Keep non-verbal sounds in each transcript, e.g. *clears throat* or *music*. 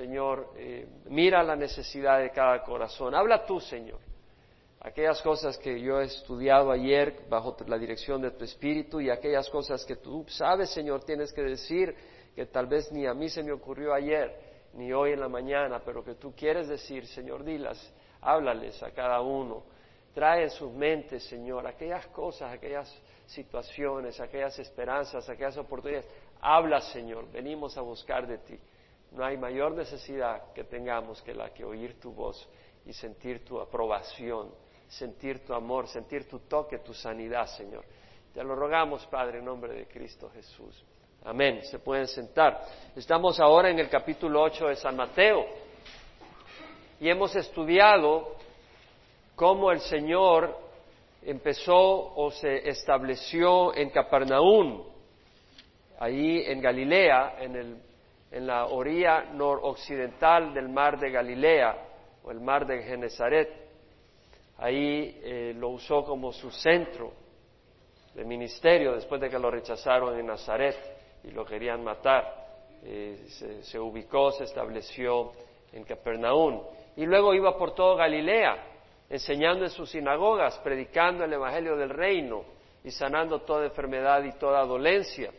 Señor, eh, mira la necesidad de cada corazón. Habla tú, Señor. Aquellas cosas que yo he estudiado ayer bajo la dirección de tu Espíritu y aquellas cosas que tú sabes, Señor, tienes que decir que tal vez ni a mí se me ocurrió ayer, ni hoy en la mañana, pero que tú quieres decir, Señor, dilas, háblales a cada uno. Trae en sus mentes, Señor, aquellas cosas, aquellas situaciones, aquellas esperanzas, aquellas oportunidades. Habla, Señor, venimos a buscar de ti. No hay mayor necesidad que tengamos que la que oír tu voz y sentir tu aprobación, sentir tu amor, sentir tu toque, tu sanidad, Señor. Te lo rogamos, Padre, en nombre de Cristo Jesús. Amén. Se pueden sentar. Estamos ahora en el capítulo 8 de San Mateo y hemos estudiado cómo el Señor empezó o se estableció en Capernaum, ahí en Galilea, en el en la orilla noroccidental del mar de Galilea o el mar de Genezaret. Ahí eh, lo usó como su centro de ministerio después de que lo rechazaron en Nazaret y lo querían matar. Eh, se, ubicó, se estableció en Capernaum. Y luego iba por todo Galilea, enseñando en sus sinagogas, predicando el Evangelio del Reino y sanando toda enfermedad y toda dolencia.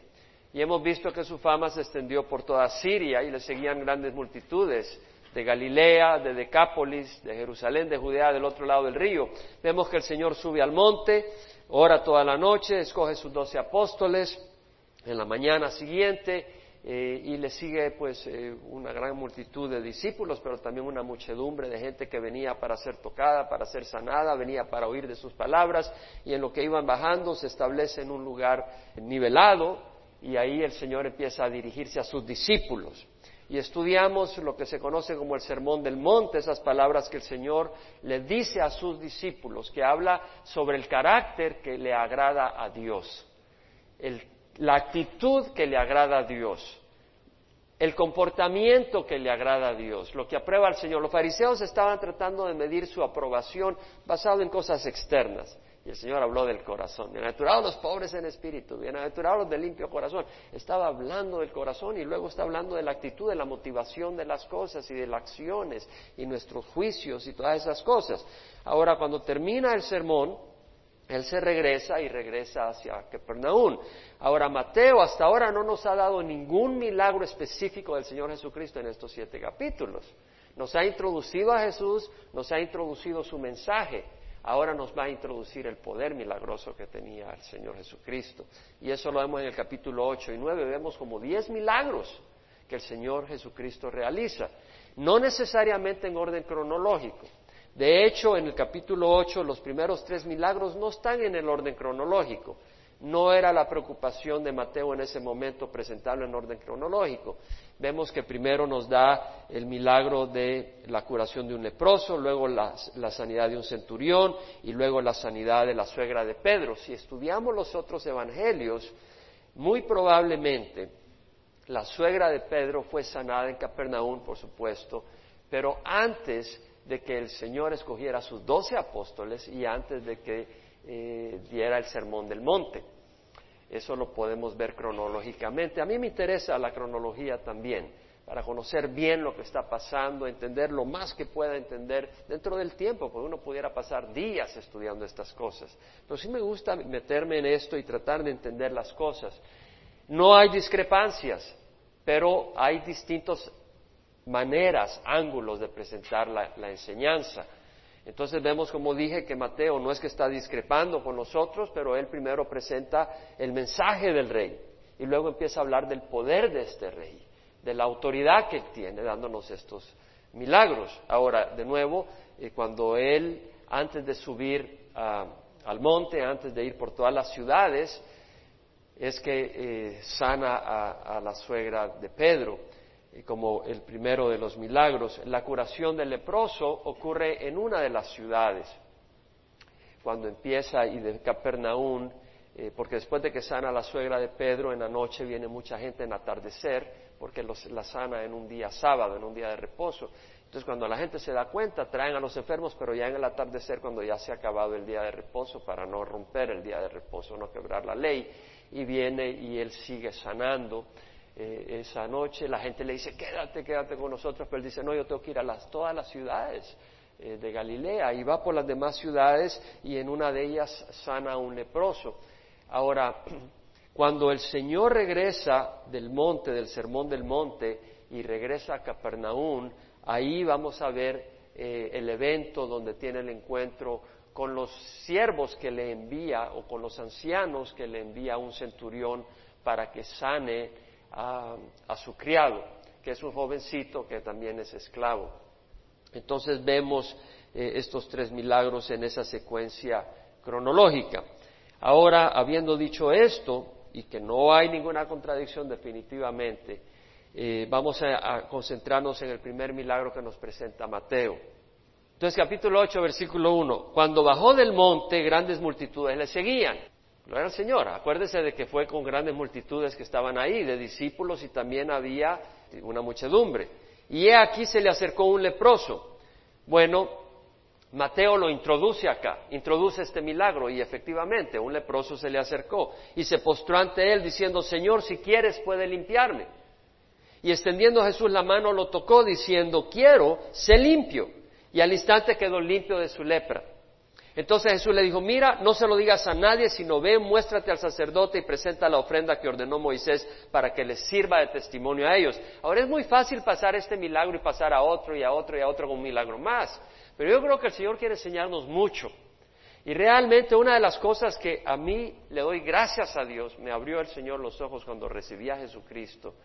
Y hemos visto que su fama se extendió por toda Siria y le seguían grandes multitudes de Galilea, de Decápolis, de Jerusalén, de Judea, del otro lado del río. Vemos que el Señor sube al monte, ora toda la noche, escoge sus doce apóstoles en la mañana siguiente eh, y le sigue pues eh, una gran multitud de discípulos, pero también una muchedumbre de gente que venía para ser tocada, para ser sanada, venía para oír de sus palabras y en lo que iban bajando se establece en un lugar nivelado y ahí el Señor empieza a dirigirse a sus discípulos. Y estudiamos lo que se conoce como el Sermón del Monte, esas palabras que el Señor le dice a sus discípulos, que habla sobre el carácter que le agrada a Dios, la actitud que le agrada a Dios, el comportamiento que le agrada a Dios, lo que aprueba al Señor. Los fariseos estaban tratando de medir su aprobación basado en cosas externas. Y el Señor habló del corazón. Bienaventurados los pobres en espíritu, bienaventurados los de limpio corazón. Estaba hablando del corazón y luego está hablando de la actitud, de la motivación de las cosas y de las acciones y nuestros juicios y todas esas cosas. Ahora, cuando termina el sermón, él se regresa y regresa hacia Capernaum. Ahora, Mateo hasta ahora no nos ha dado ningún milagro específico del Señor Jesucristo en estos siete capítulos. Nos ha introducido a Jesús, nos ha introducido su mensaje ahora nos va a introducir el poder milagroso que tenía el Señor Jesucristo. Y eso lo vemos en el capítulo 8 y 9, vemos como 10 milagros que el Señor Jesucristo realiza, no necesariamente en orden cronológico. De hecho, en el capítulo 8 los primeros tres milagros no están en el orden cronológico. No era la preocupación de Mateo en ese momento presentarlo en orden cronológico vemos que primero nos da el milagro de la curación de un leproso, luego la, sanidad de un centurión y luego la sanidad de la suegra de Pedro. Si estudiamos los otros evangelios, muy probablemente la suegra de Pedro fue sanada en Capernaum, por supuesto, pero antes de que el Señor escogiera a sus doce apóstoles y antes de que eh, diera el sermón del monte. Eso lo podemos ver cronológicamente. A mí me interesa la cronología también, para conocer bien lo que está pasando, entender lo más que pueda entender dentro del tiempo, porque uno pudiera pasar días estudiando estas cosas. Pero sí me gusta meterme en esto y tratar de entender las cosas. No hay discrepancias, pero hay distintas maneras, ángulos de presentar la enseñanza. Entonces vemos, como dije, que Mateo no es que está discrepando con nosotros, pero él primero presenta el mensaje del rey y luego empieza a hablar del poder de este rey, de la autoridad que tiene dándonos estos milagros. Ahora, de nuevo, eh, cuando él, antes de subir al monte, antes de ir por todas las ciudades, es que eh, sana a la suegra de Pedro como el primero de los milagros. La curación del leproso ocurre en una de las ciudades, cuando empieza y de Capernaum, eh, porque después de que sana la suegra de Pedro, en la noche viene mucha gente en atardecer, porque la sana en un día sábado, en un día de reposo. Entonces, cuando la gente se da cuenta, traen a los enfermos, pero ya en el atardecer, cuando ya se ha acabado el día de reposo, para no romper el día de reposo, no quebrar la ley, y viene y él sigue sanando eh, esa noche. La gente le dice, quédate, quédate con nosotros, pero él dice, no, yo tengo que ir a las, todas las ciudades eh, de Galilea y va por las demás ciudades y en una de ellas sana un leproso. Ahora, *clears throat* cuando el Señor regresa del monte, del sermón del monte, y regresa a Capernaum, ahí vamos a ver eh, el evento donde tiene el encuentro con los siervos que le envía o con los ancianos que le envía un centurión para que sane a, su criado, que es un jovencito que también es esclavo. Entonces vemos eh, estos tres milagros en esa secuencia cronológica. Ahora, habiendo dicho esto, y que no hay ninguna contradicción definitivamente, eh, vamos a, concentrarnos en el primer milagro que nos presenta Mateo. Entonces, capítulo 8, versículo 1. Cuando bajó del monte, grandes multitudes le seguían. Gloria al Señor. Acuérdese de que fue con grandes multitudes que estaban ahí, de discípulos, y también había una muchedumbre. Y he aquí se le acercó un leproso. Bueno, Mateo lo introduce acá, introduce este milagro y efectivamente un leproso se le acercó y se postró ante él diciendo, Señor, si quieres puede limpiarme. Y extendiendo Jesús la mano lo tocó diciendo, quiero, sé limpio. Y al instante quedó limpio de su lepra. Entonces Jesús le dijo, mira, no se lo digas a nadie, sino ve, muéstrate al sacerdote y presenta la ofrenda que ordenó Moisés para que les sirva de testimonio a ellos. Ahora es muy fácil pasar este milagro y pasar a otro y a otro y a otro con un milagro más. Pero yo creo que el Señor quiere enseñarnos mucho. Y realmente una de las cosas que a mí le doy gracias a Dios, me abrió el Señor los ojos cuando recibí a Jesucristo,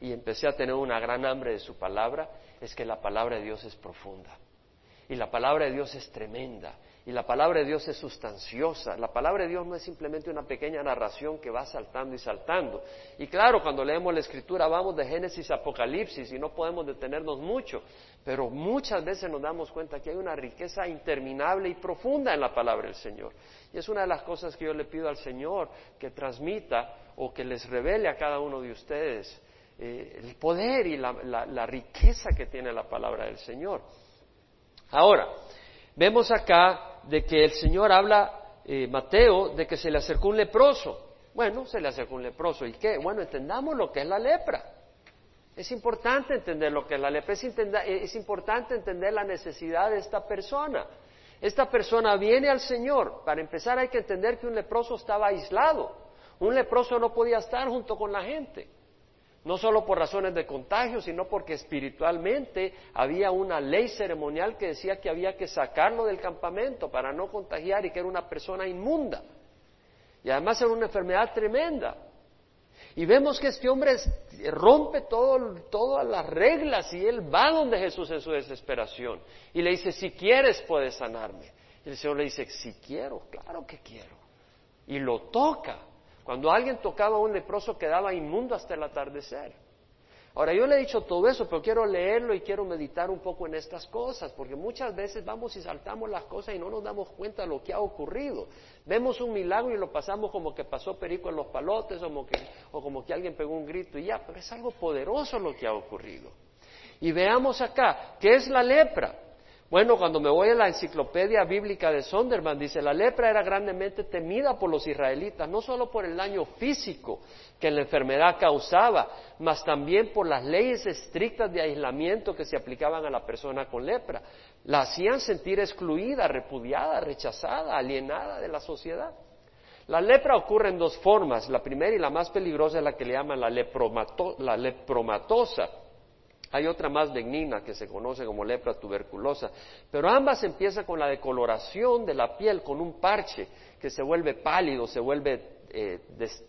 y empecé a tener una gran hambre de su palabra, es que la palabra de Dios es profunda. Y la palabra de Dios es tremenda. Y la palabra de Dios es sustanciosa. La palabra de Dios no es simplemente una pequeña narración que va saltando y saltando. Y claro, cuando leemos la escritura vamos de Génesis a Apocalipsis y no podemos detenernos mucho. Pero muchas veces nos damos cuenta que hay una riqueza interminable y profunda en la palabra del Señor. Y es una de las cosas que yo le pido al Señor que transmita o que les revele a cada uno de ustedes eh, el poder y la, riqueza que tiene la palabra del Señor. Ahora, vemos acá de que el Señor habla, eh, Mateo, de que se le acercó un leproso. Bueno, se le acercó un leproso. ¿Y qué? Bueno, entendamos lo que es la lepra. Es importante entender lo que es la lepra, es, es importante entender la necesidad de esta persona. Esta persona viene al Señor. Para empezar hay que entender que un leproso estaba aislado. Un leproso no podía estar junto con la gente no solo por razones de contagio, sino porque espiritualmente había una ley ceremonial que decía que había que sacarlo del campamento para no contagiar y que era una persona inmunda. Y además era una enfermedad tremenda. Y vemos que este hombre rompe todo, todas las reglas y él va donde Jesús en su desesperación y le dice, si quieres puedes sanarme. Y el Señor le dice, si quiero, claro que quiero. Y lo toca. Cuando alguien tocaba a un leproso quedaba inmundo hasta el atardecer. Ahora yo le he dicho todo eso, pero quiero leerlo y quiero meditar un poco en estas cosas, porque muchas veces vamos y saltamos las cosas y no nos damos cuenta de lo que ha ocurrido. Vemos un milagro y lo pasamos como que pasó perico en los palotes o como que, o como que alguien pegó un grito y ya, pero es algo poderoso lo que ha ocurrido. Y veamos acá, ¿qué es la lepra? Bueno, cuando me voy a la enciclopedia bíblica de Sonderman, dice, la lepra era grandemente temida por los israelitas, no solo por el daño físico que la enfermedad causaba, mas también por las leyes estrictas de aislamiento que se aplicaban a la persona con lepra. La hacían sentir excluida, repudiada, rechazada, alienada de la sociedad. La lepra ocurre en dos formas. La primera y la más peligrosa es la que le llaman la, la lepromatosa hay otra más benigna que se conoce como lepra tuberculosa, pero ambas empiezan con la decoloración de la piel, con un parche que se vuelve pálido, se vuelve eh,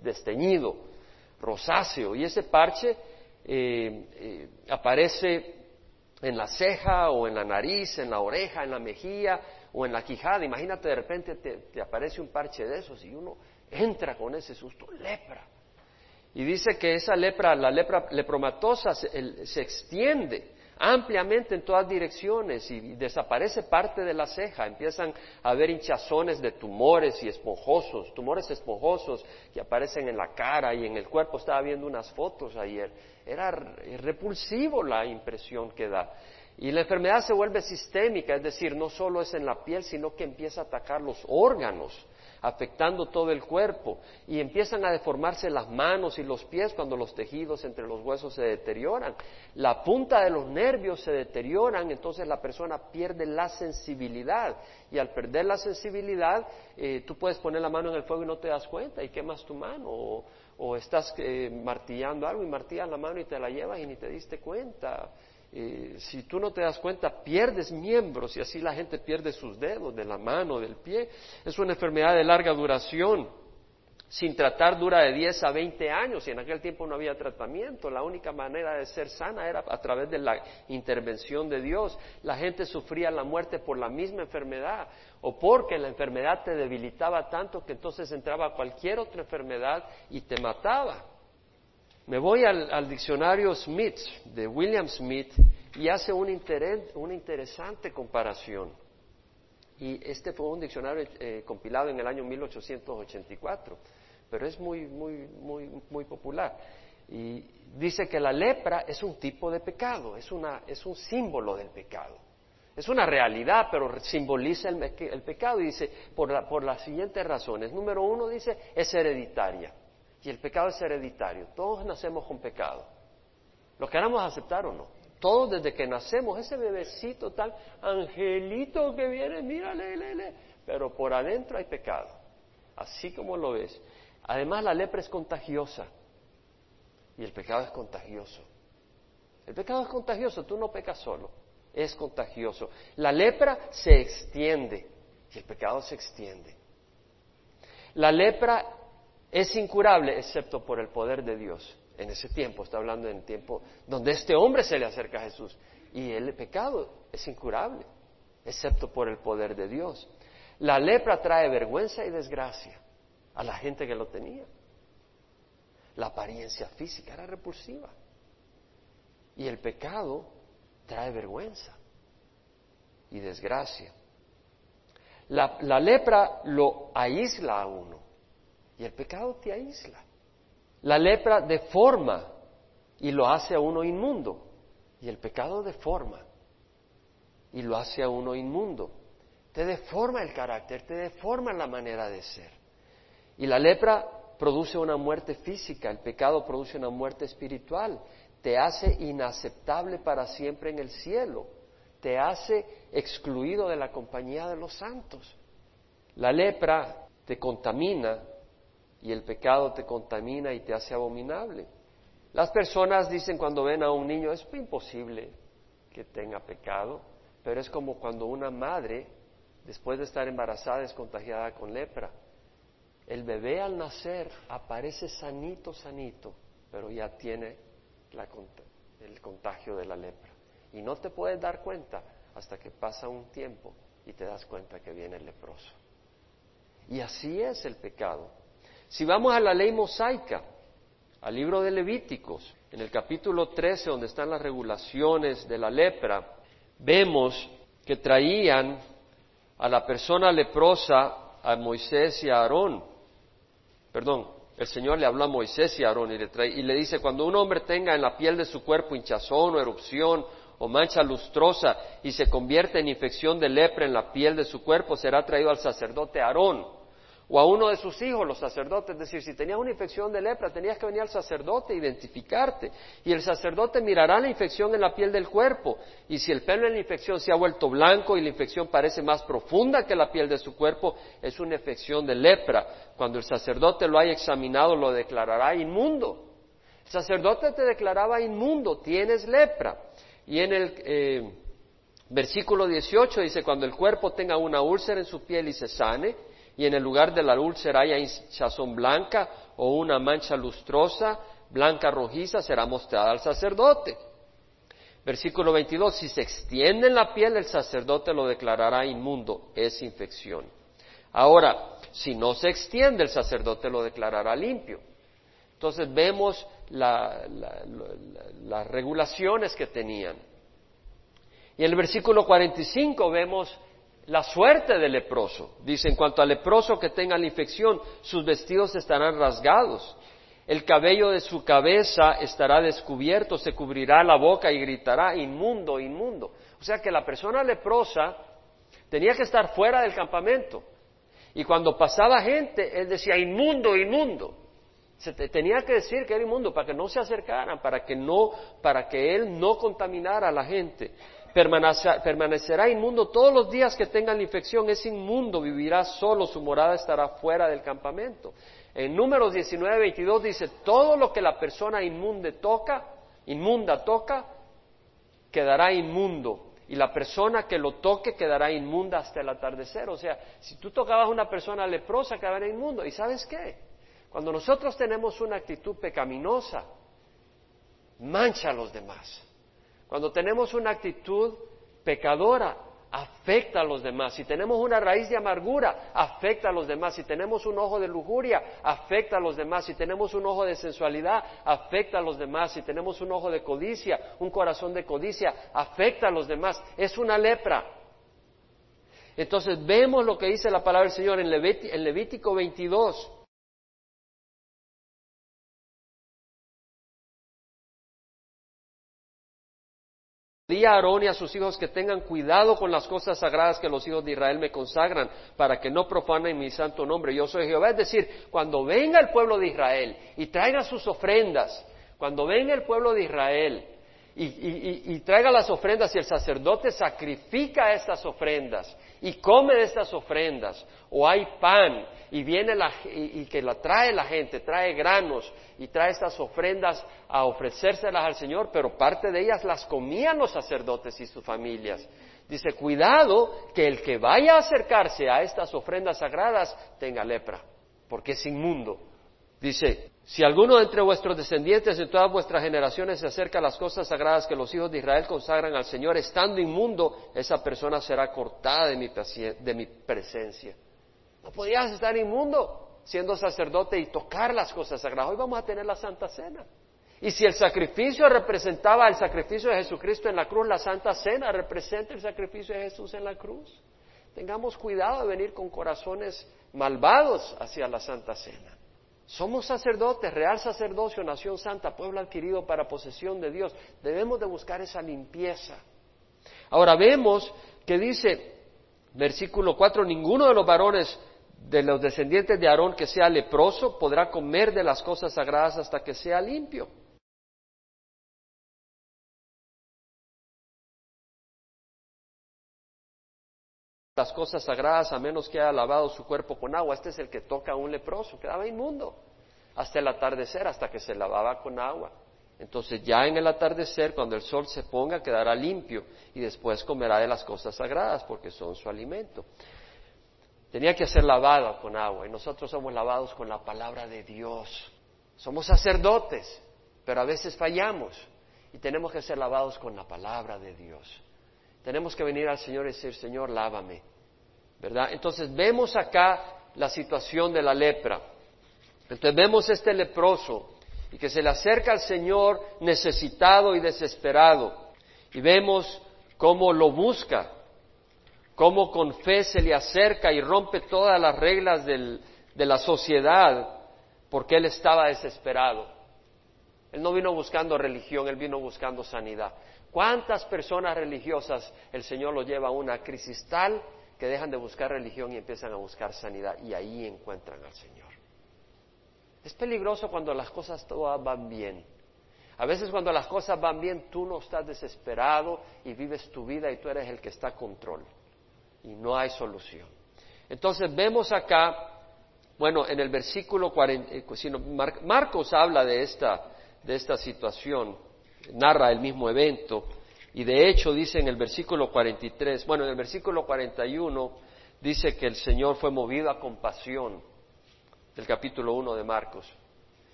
desteñido, rosáceo, y ese parche eh, eh, aparece en la ceja o en la nariz, en la oreja, en la mejilla o en la quijada. Imagínate de repente te aparece un parche de esos y uno entra con ese susto, lepra. Y dice que esa lepra, la lepra lepromatosa, se, extiende ampliamente en todas direcciones y desaparece parte de la ceja. Empiezan a haber hinchazones de tumores y esponjosos, tumores esponjosos que aparecen en la cara y en el cuerpo. Estaba viendo unas fotos ayer. era repulsivo la impresión que da. Y la enfermedad se vuelve sistémica, es decir, no solo es en la piel, sino que empieza a atacar los órganos, afectando todo el cuerpo. Y empiezan a deformarse las manos y los pies cuando los tejidos entre los huesos se deterioran. La punta de los nervios se deterioran, entonces la persona pierde la sensibilidad. Y al perder la sensibilidad, eh, tú puedes poner la mano en el fuego y no te das cuenta y quemas tu mano. O, estás eh, martillando algo y martillas la mano y te la llevas y ni te diste cuenta eh, si tú no te das cuenta, pierdes miembros y así la gente pierde sus dedos de la mano, del pie. Es una enfermedad de larga duración. Sin tratar dura de 10 a 20 años y en aquel tiempo no había tratamiento. La única manera de ser sana era a través de la intervención de Dios. La gente sufría la muerte por la misma enfermedad o porque la enfermedad te debilitaba tanto que entonces entraba cualquier otra enfermedad y te mataba. Me voy al, diccionario Smith, de William Smith, y hace una, interesante comparación. Y este fue un diccionario eh, compilado en el año 1884, pero es muy, muy, muy, muy popular. Y dice que la lepra es un tipo de pecado, es, una, es un símbolo del pecado. Es una realidad, pero simboliza el, el pecado. Y dice, por, por las siguientes razones. Número uno, dice, es hereditaria. Y el pecado es hereditario. Todos nacemos con pecado. Lo queramos aceptar o no. Todos desde que nacemos, ese bebecito tal, angelito que viene, mírale, le, Pero por adentro hay pecado. Así como lo ves. Además, la lepra es contagiosa. Y el pecado es contagioso. El pecado es contagioso, tú no pecas solo. Es contagioso. La lepra se extiende. Y el pecado se extiende. La lepra es incurable excepto por el poder de Dios. En ese tiempo, está hablando en el tiempo donde este hombre se le acerca a Jesús. Y el pecado es incurable, excepto por el poder de Dios. La lepra trae vergüenza y desgracia a la gente que lo tenía. La apariencia física era repulsiva. Y el pecado trae vergüenza y desgracia. La, la lepra lo aísla a uno. Y el pecado te aísla. La lepra deforma y lo hace a uno inmundo. Y el pecado deforma y lo hace a uno inmundo. Te deforma el carácter, te deforma la manera de ser. Y la lepra produce una muerte física, el pecado produce una muerte espiritual, te hace inaceptable para siempre en el cielo, te hace excluido de la compañía de los santos. La lepra te contamina y el pecado te contamina y te hace abominable. Las personas dicen cuando ven a un niño, es imposible que tenga pecado, pero es como cuando una madre, después de estar embarazada, es contagiada con lepra. El bebé al nacer aparece sanito, sanito, pero ya tiene el contagio de la lepra. Y no te puedes dar cuenta hasta que pasa un tiempo y te das cuenta que viene el leproso. Y así es el pecado. Si vamos a la ley mosaica, al libro de Levíticos, en el capítulo 13, donde están las regulaciones de la lepra, vemos que traían a la persona leprosa a Moisés y a Aarón. Perdón, el Señor le habló a Moisés y a Aarón y le, y le dice, cuando un hombre tenga en la piel de su cuerpo hinchazón o erupción o mancha lustrosa y se convierte en infección de lepra en la piel de su cuerpo, será traído al sacerdote Aarón o a uno de sus hijos, los sacerdotes. Es decir, si tenías una infección de lepra, tenías que venir al sacerdote e identificarte. Y el sacerdote mirará la infección en la piel del cuerpo. Y si el pelo en la infección se ha vuelto blanco y la infección parece más profunda que la piel de su cuerpo, es una infección de lepra. Cuando el sacerdote lo haya examinado, lo declarará inmundo. El sacerdote te declaraba inmundo, tienes lepra. Y en el eh, versículo 18 dice, cuando el cuerpo tenga una úlcera en su piel y se sane, y en el lugar de la úlcera haya hinchazón blanca o una mancha lustrosa, blanca rojiza, será mostrada al sacerdote. Versículo 22, si se extiende en la piel, el sacerdote lo declarará inmundo, es infección. Ahora, si no se extiende, el sacerdote lo declarará limpio. Entonces vemos las regulaciones que tenían. Y en el versículo 45 vemos la suerte del leproso. Dice, en cuanto al leproso que tenga la infección, sus vestidos estarán rasgados. el cabello de su cabeza estará descubierto, se cubrirá la boca y gritará, inmundo, inmundo. O sea que la persona leprosa tenía que estar fuera del campamento. Y cuando pasaba gente, él decía, inmundo, inmundo. Se tenía que decir que era inmundo para que no se acercaran, para que no, para que él no contaminara a la gente. Permanecerá inmundo todos los días que tengan la infección, es inmundo, vivirá solo, su morada estará fuera del campamento. En números 19, 22 dice, todo lo que la persona inmunde toca, inmunda toca, quedará inmundo. Y la persona que lo toque quedará inmunda hasta el atardecer. O sea, si tú tocabas a una persona leprosa, quedará inmundo. ¿Y sabes qué? Cuando nosotros tenemos una actitud pecaminosa, mancha a los demás. Cuando tenemos una actitud pecadora, afecta a los demás. Si tenemos una raíz de amargura, afecta a los demás. Si tenemos un ojo de lujuria, afecta a los demás. Si tenemos un ojo de sensualidad, afecta a los demás. Si tenemos un ojo de codicia, un corazón de codicia, afecta a los demás. Es una lepra. Entonces vemos lo que dice la palabra del Señor en, Levítico 22. A Aarón y a sus hijos que tengan cuidado con las cosas sagradas que los hijos de Israel me consagran, para que no profanen mi santo nombre. Yo soy Jehová. Es decir, cuando venga el pueblo de Israel y traiga sus ofrendas, cuando venga el pueblo de Israel y, traiga las ofrendas y el sacerdote sacrifica estas ofrendas y come de estas ofrendas, o hay pan y viene la, y, que la trae la gente, trae granos y trae estas ofrendas a ofrecérselas al Señor, pero parte de ellas las comían los sacerdotes y sus familias. Dice, cuidado que el que vaya a acercarse a estas ofrendas sagradas tenga lepra, porque es inmundo. Dice, si alguno entre vuestros descendientes en todas vuestras generaciones se acerca a las cosas sagradas que los hijos de Israel consagran al Señor, estando inmundo, esa persona será cortada de mi, de mi presencia. No podías estar inmundo siendo sacerdote y tocar las cosas sagradas. Hoy vamos a tener la Santa Cena. Y si el sacrificio representaba el sacrificio de Jesucristo en la cruz, la Santa Cena representa el sacrificio de Jesús en la cruz. Tengamos cuidado de venir con corazones malvados hacia la Santa Cena. Somos sacerdotes, real sacerdocio, nación santa, pueblo adquirido para posesión de Dios. Debemos de buscar esa limpieza. Ahora vemos que dice, versículo 4, ninguno de los varones de los descendientes de Aarón que sea leproso podrá comer de las cosas sagradas hasta que sea limpio. Las cosas sagradas a menos que haya lavado su cuerpo con agua. Este es el que toca a un leproso, quedaba inmundo hasta el atardecer, hasta que se lavaba con agua. Entonces ya en el atardecer, cuando el sol se ponga, quedará limpio y después comerá de las cosas sagradas porque son su alimento. Tenía que ser lavado con agua y nosotros somos lavados con la palabra de Dios. Somos sacerdotes, pero a veces fallamos y tenemos que ser lavados con la palabra de Dios. Tenemos que venir al Señor y decir, Señor, lávame. ¿Verdad? Entonces vemos acá la situación de la lepra. Entonces vemos este leproso y que se le acerca al Señor necesitado y desesperado. Y vemos cómo lo busca, cómo con fe se le acerca y rompe todas las reglas de la sociedad porque él estaba desesperado. Él no vino buscando religión, él vino buscando sanidad. ¿Cuántas personas religiosas el Señor lo lleva a una crisis tal que dejan de buscar religión y empiezan a buscar sanidad y ahí encuentran al Señor? Es peligroso cuando las cosas todas van bien. A veces cuando las cosas van bien tú no estás desesperado y vives tu vida y tú eres el que está a control y no hay solución. Entonces vemos acá, bueno, en el versículo 40, eh, Marcos habla de esta, de esta situación narra el mismo evento. Y de hecho dice en el versículo 43, bueno, en el versículo 41 dice que el Señor fue movido a compasión, del capítulo 1 de Marcos.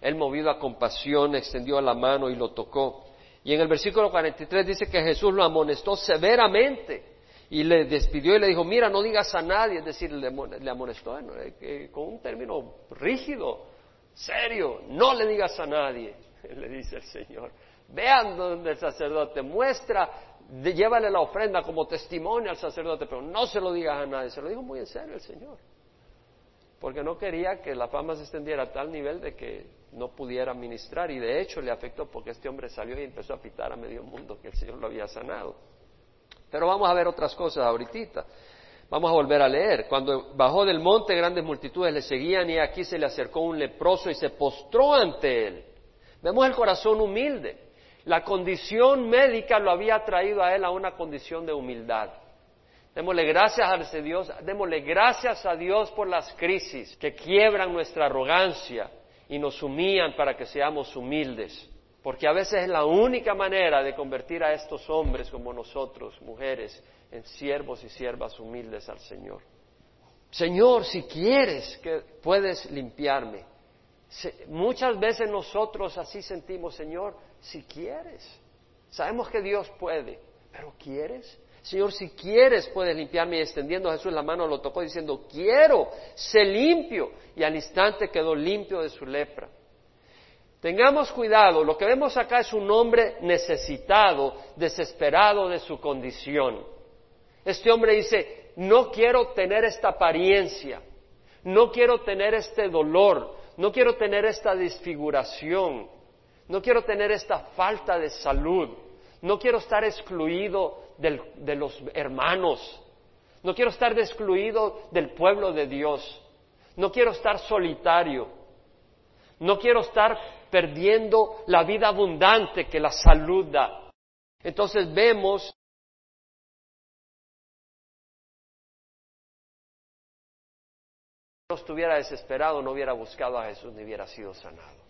Él movido a compasión extendió la mano y lo tocó. Y en el versículo 43 dice que Jesús lo amonestó severamente y le despidió y le dijo, mira, no digas a nadie, es decir, le, amonestó eh, con un término rígido, serio, no le digas a nadie, *laughs* le dice el Señor. Vean donde el sacerdote muestra, llévale la ofrenda como testimonio al sacerdote, pero no se lo digas a nadie. Se lo dijo muy en serio el Señor. porque no quería que la fama se extendiera a tal nivel de que no pudiera ministrar y de hecho le afectó porque este hombre salió y empezó a pitar a medio mundo que el Señor lo había sanado. Pero vamos a ver otras cosas ahorita. Vamos a volver a leer. Cuando bajó del monte, grandes multitudes le seguían y aquí se le acercó un leproso y se postró ante él. Vemos el corazón humilde. La condición médica lo había traído a él a una condición de humildad. Démosle gracias a Dios, démosle gracias a Dios por las crisis que quiebran nuestra arrogancia y nos humillan para que seamos humildes. Porque a veces es la única manera de convertir a estos hombres como nosotros, mujeres, en siervos y siervas humildes al Señor. Señor, si quieres que puedes limpiarme. muchas veces nosotros así sentimos, Señor, si quieres. Sabemos que Dios puede, pero ¿quieres? Señor, si quieres puedes limpiarme. Y extendiendo Jesús la mano lo tocó diciendo, quiero, sé limpio. Y al instante quedó limpio de su lepra. Tengamos cuidado, lo que vemos acá es un hombre necesitado, desesperado de su condición. Este hombre dice, no quiero tener esta apariencia, no quiero tener este dolor, no quiero tener esta desfiguración, no quiero tener esta falta de salud, no quiero estar excluido de los hermanos, no quiero estar excluido del pueblo de Dios, no quiero estar solitario, no quiero estar perdiendo la vida abundante que la salud da. Entonces vemos no estuviera desesperado, no hubiera buscado a Jesús, ni hubiera sido sanado.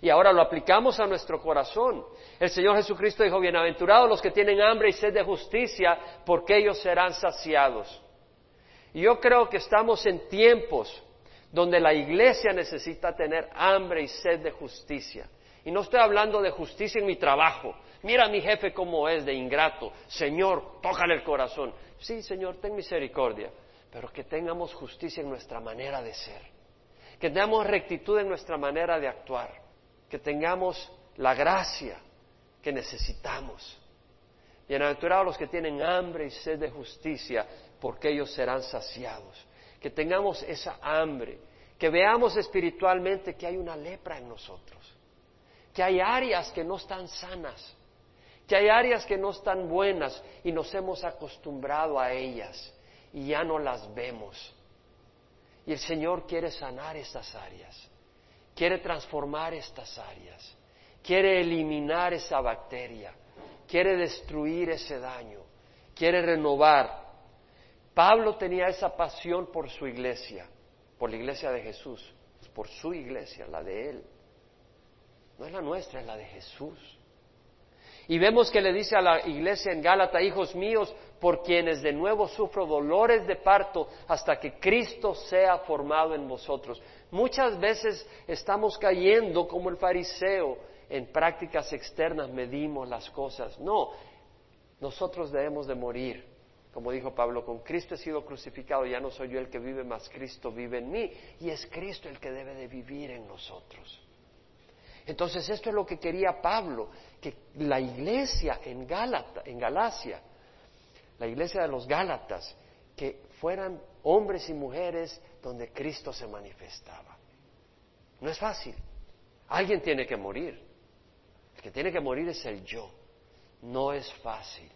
Y ahora lo aplicamos a nuestro corazón. El Señor Jesucristo dijo, bienaventurados los que tienen hambre y sed de justicia, porque ellos serán saciados. Y yo creo que estamos en tiempos donde la iglesia necesita tener hambre y sed de justicia. Y no estoy hablando de justicia en mi trabajo. Mira a mi jefe cómo es de ingrato. Señor, tócale el corazón. Sí, Señor, ten misericordia. Pero que tengamos justicia en nuestra manera de ser. Que tengamos rectitud en nuestra manera de actuar que tengamos la gracia que necesitamos. Bienaventurados los que tienen hambre y sed de justicia, porque ellos serán saciados. Que tengamos esa hambre, que veamos espiritualmente que hay una lepra en nosotros, que hay áreas que no están sanas, que hay áreas que no están buenas y nos hemos acostumbrado a ellas y ya no las vemos. Y el Señor quiere sanar esas áreas quiere transformar estas áreas, quiere eliminar esa bacteria, quiere destruir ese daño, quiere renovar. Pablo tenía esa pasión por su iglesia, por la iglesia de Jesús, por su iglesia, la de él. No es la nuestra, es la de Jesús. Y vemos que le dice a la iglesia en Gálata, hijos míos, por quienes de nuevo sufro dolores de parto hasta que Cristo sea formado en vosotros. Muchas veces estamos cayendo como el fariseo en prácticas externas, medimos las cosas. No, nosotros debemos de morir. Como dijo Pablo, con Cristo he sido crucificado, ya no soy yo el que vive, más Cristo vive en mí. Y es Cristo el que debe de vivir en nosotros. Entonces esto es lo que quería Pablo, que la iglesia en, Gálata, en Galacia, la iglesia de los Gálatas, que fueran hombres y mujeres donde Cristo se manifestaba. No es fácil. Alguien tiene que morir. El que tiene que morir es el yo. No es fácil.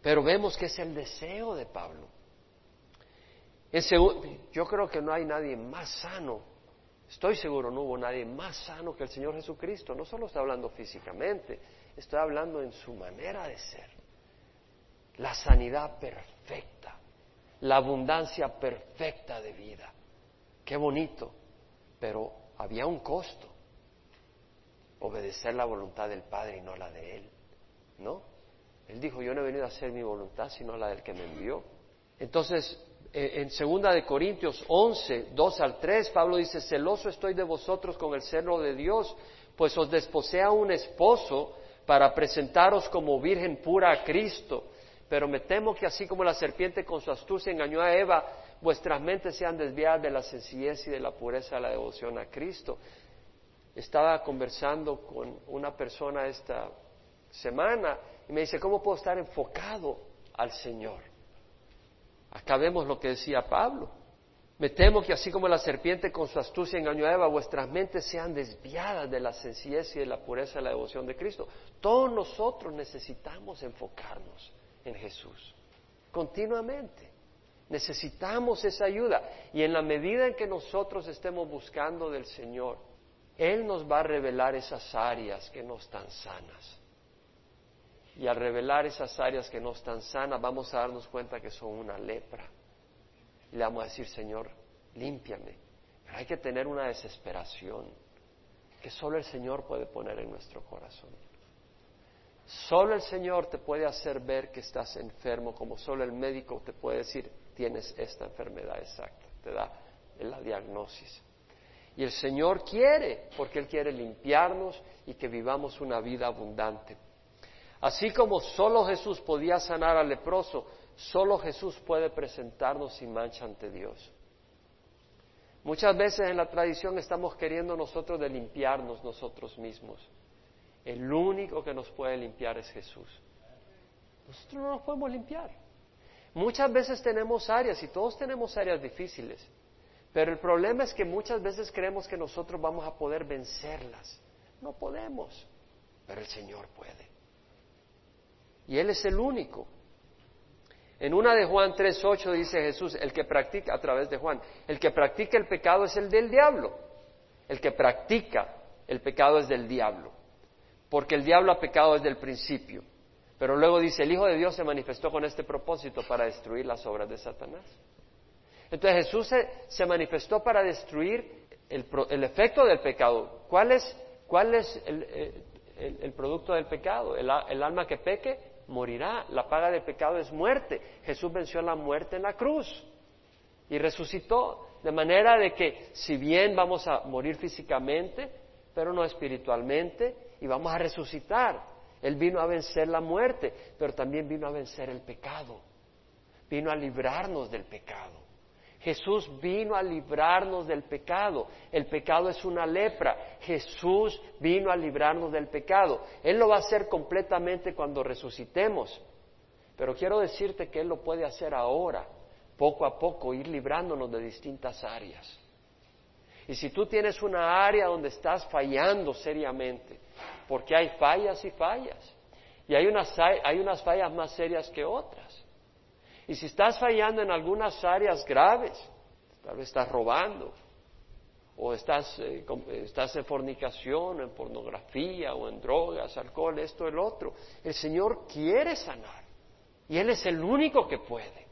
Pero vemos que es el deseo de Pablo. yo creo que no hay nadie más sano. Estoy seguro no hubo nadie más sano que el Señor Jesucristo. No solo está hablando físicamente, estoy hablando en su manera de ser. La sanidad perfecta la abundancia perfecta de vida. Qué bonito, pero había un costo. Obedecer la voluntad del Padre y no la de Él. ¿No? Él dijo, yo no he venido a hacer mi voluntad, sino la del que me envió. Entonces, eh, en segunda de Corintios 11, 2 al 3, Pablo dice, celoso estoy de vosotros con el celo de Dios, pues os desposea un esposo para presentaros como virgen pura a Cristo. Pero me temo que así como la serpiente con su astucia engañó a Eva, vuestras mentes sean desviadas de la sencillez y de la pureza de la devoción a Cristo. Estaba conversando con una persona esta semana y me dice, ¿cómo puedo estar enfocado al Señor? Acá vemos lo que decía Pablo. Me temo que así como la serpiente con su astucia engañó a Eva, vuestras mentes sean desviadas de la sencillez y de la pureza de la devoción de Cristo. Todos nosotros necesitamos enfocarnos en Jesús, continuamente. Necesitamos esa ayuda y en la medida en que nosotros estemos buscando del Señor, Él nos va a revelar esas áreas que no están sanas. Y al revelar esas áreas que no están sanas, vamos a darnos cuenta que son una lepra. Y le vamos a decir, Señor, límpiame. Pero hay que tener una desesperación que solo el Señor puede poner en nuestro corazón. Solo el Señor te puede hacer ver que estás enfermo, como solo el médico te puede decir, tienes esta enfermedad exacta, te da la diagnosis. Y el Señor quiere, porque Él quiere limpiarnos y que vivamos una vida abundante. Así como solo Jesús podía sanar al leproso, solo Jesús puede presentarnos sin mancha ante Dios. Muchas veces en la tradición estamos queriendo nosotros de limpiarnos nosotros mismos. El único que nos puede limpiar es Jesús. Nosotros no nos podemos limpiar. Muchas veces tenemos áreas y todos tenemos áreas difíciles, pero el problema es que muchas veces creemos que nosotros vamos a poder vencerlas. No podemos, pero el Señor puede. Y Él es el único. En una de Juan 3.8 dice Jesús, el que practica, a través de Juan, el que practica el pecado es el del diablo. El que practica el pecado es del diablo. Porque el diablo ha pecado desde el principio. Pero luego dice, el Hijo de Dios se manifestó con este propósito para destruir las obras de Satanás. Entonces Jesús se, manifestó para destruir el, efecto del pecado. ¿Cuál es, cuál es el, producto del pecado? el alma que peque morirá. La paga del pecado es muerte. Jesús venció la muerte en la cruz y resucitó. De manera de que si bien vamos a morir físicamente, pero no espiritualmente, y vamos a resucitar. Él vino a vencer la muerte, pero también vino a vencer el pecado. Vino a librarnos del pecado. Jesús vino a librarnos del pecado. El pecado es una lepra. Jesús vino a librarnos del pecado. Él lo va a hacer completamente cuando resucitemos. Pero quiero decirte que Él lo puede hacer ahora, poco a poco, ir librándonos de distintas áreas. Y si tú tienes una área donde estás fallando seriamente, porque hay fallas y fallas, y hay unas, hay unas fallas más serias que otras, y si estás fallando en algunas áreas graves, tal vez estás robando, o estás, eh, estás en fornicación, en pornografía, o en drogas, alcohol, esto, el otro, el Señor quiere sanar. Y Él es el único que puede.